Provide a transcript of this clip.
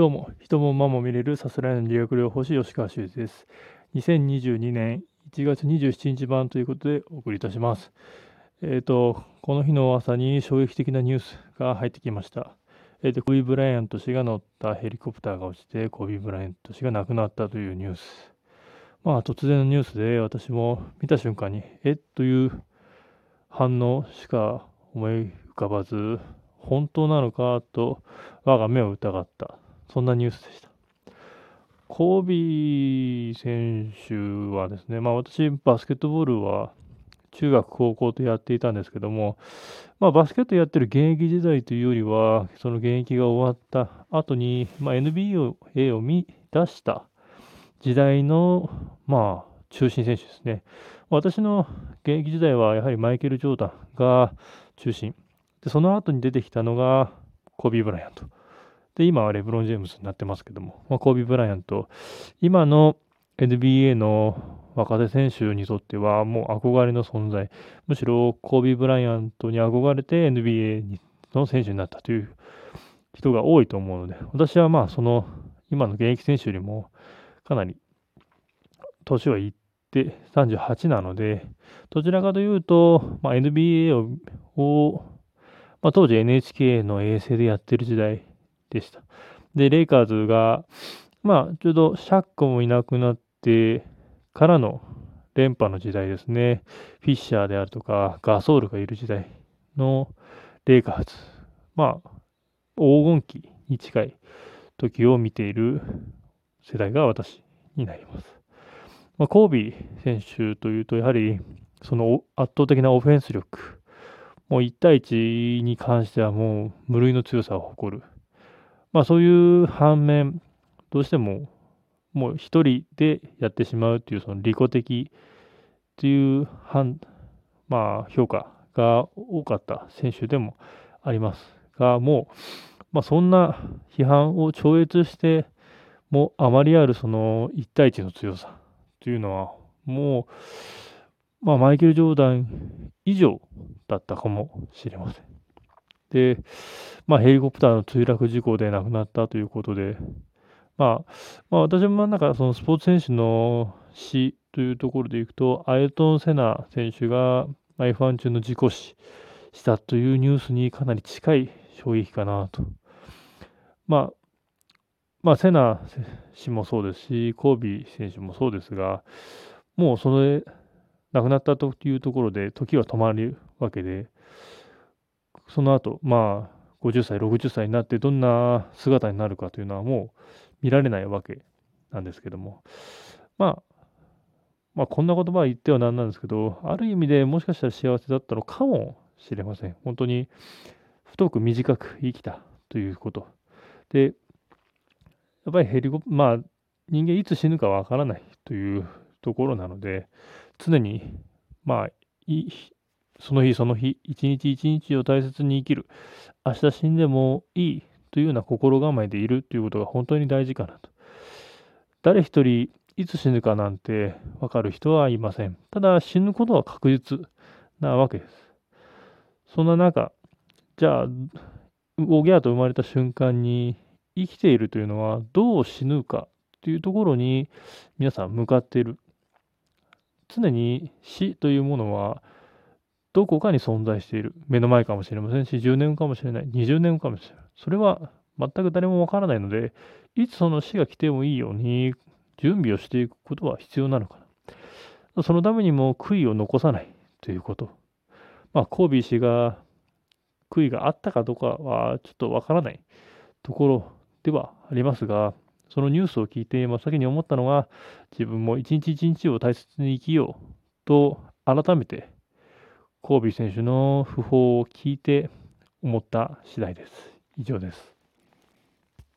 どうも、人も馬も見れるさすらいの理学療法士吉川修司です。2022年1月27日版ということでお送りいたします。えっ、ー、と、この日の朝に衝撃的なニュースが入ってきました。えっ、ー、と、コビー・ブライアント氏が乗ったヘリコプターが落ちて、コビー・ブライアント氏が亡くなったというニュース。まあ、突然のニュースで私も見た瞬間に、えという反応しか思い浮かばず、本当なのか？と我が目を疑った。そんなニュースでした。コービー選手はですね、まあ私、バスケットボールは中学、高校とやっていたんですけども、まあバスケットやってる現役時代というよりは、その現役が終わった後に、まあ、NBA を見出した時代の、まあ、中心選手ですね。私の現役時代はやはりマイケル・ジョーダンが中心。で、その後に出てきたのがコービー・ブライアント。で、今はレブロン・ジェームズになってますけども、まあ、コービー・ブライアント、今の NBA の若手選手にとってはもう憧れの存在、むしろコービー・ブライアントに憧れて NBA の選手になったという人が多いと思うので、私はまあその今の現役選手よりもかなり年はいって38なので、どちらかというと、まあ、NBA を、まあ、当時 NHK の衛星でやってる時代でした。で、レイカーズが、まあ、ちょうどシャックもいなくなってからの連覇の時代ですね。フィッシャーであるとか、ガソールがいる時代のレイカーズ。まあ、黄金期に近い時を見ている世代が私になります。まあ、コービー選手というと、やはりその圧倒的なオフェンス力、もう1対1に関してはもう無類の強さを誇るまあそういう反面、どうしてももう一人でやってしまうっていうその利己的っていう反、まあ評価が多かった選手でもありますが、もう、まあそんな批判を超越して、もうあまりあるその1対1の強さというのは、もう、まあマイケル・ジョーダン以上だったかもしれません。で、まあ、ヘリコプターの墜落事故で亡くなったということで、まあ、まあ、私もなんかそのスポーツ選手の死というところでいくと、アイトン・セナ選手が F1 中の事故死したというニュースにかなり近い衝撃かなと。まあ、まあ、セナ氏もそうですし、コービー選手もそうですが、もうそれ、亡くなったというところで時は止まるわけで、その後、まあ、50歳、60歳になってどんな姿になるかというのはもう見られないわけなんですけども、まあ、まあ、こんな言葉は言ってはなんなんですけど、ある意味でもしかしたら幸せだったのかもしれません。本当に太く短く生きたということ。で、やっぱりヘリコまあ、人間いつ死ぬかわからないというところなので、常に、まあ、その日その日、一日一日を大切に生きる。明日死んでもいいというような心構えでいるということが本当に大事かなと。誰一人いつ死ぬかなんてわかる人はいません。ただ死ぬことは確実なわけです。そんな中、じゃあ、おぎゃーと生まれた瞬間に生きているというのはどう死ぬかというところに皆さん向かっている。常に死というものはどこかに存在している。目の前かもしれませんし、10年かもしれない、20年かもしれない。それは全く誰もわからないので、いつその死が来てもいいように準備をしていくことは必要なのかな。そのためにも悔いを残さないということ。まあ、コービー氏が悔いがあったかどうかはちょっとわからないところではありますが、そのニュースを聞いて真っ先に思ったのは、自分も一日一日を大切に生きようと改めてコービー選手の訃報を聞いて思った次第です。以上です。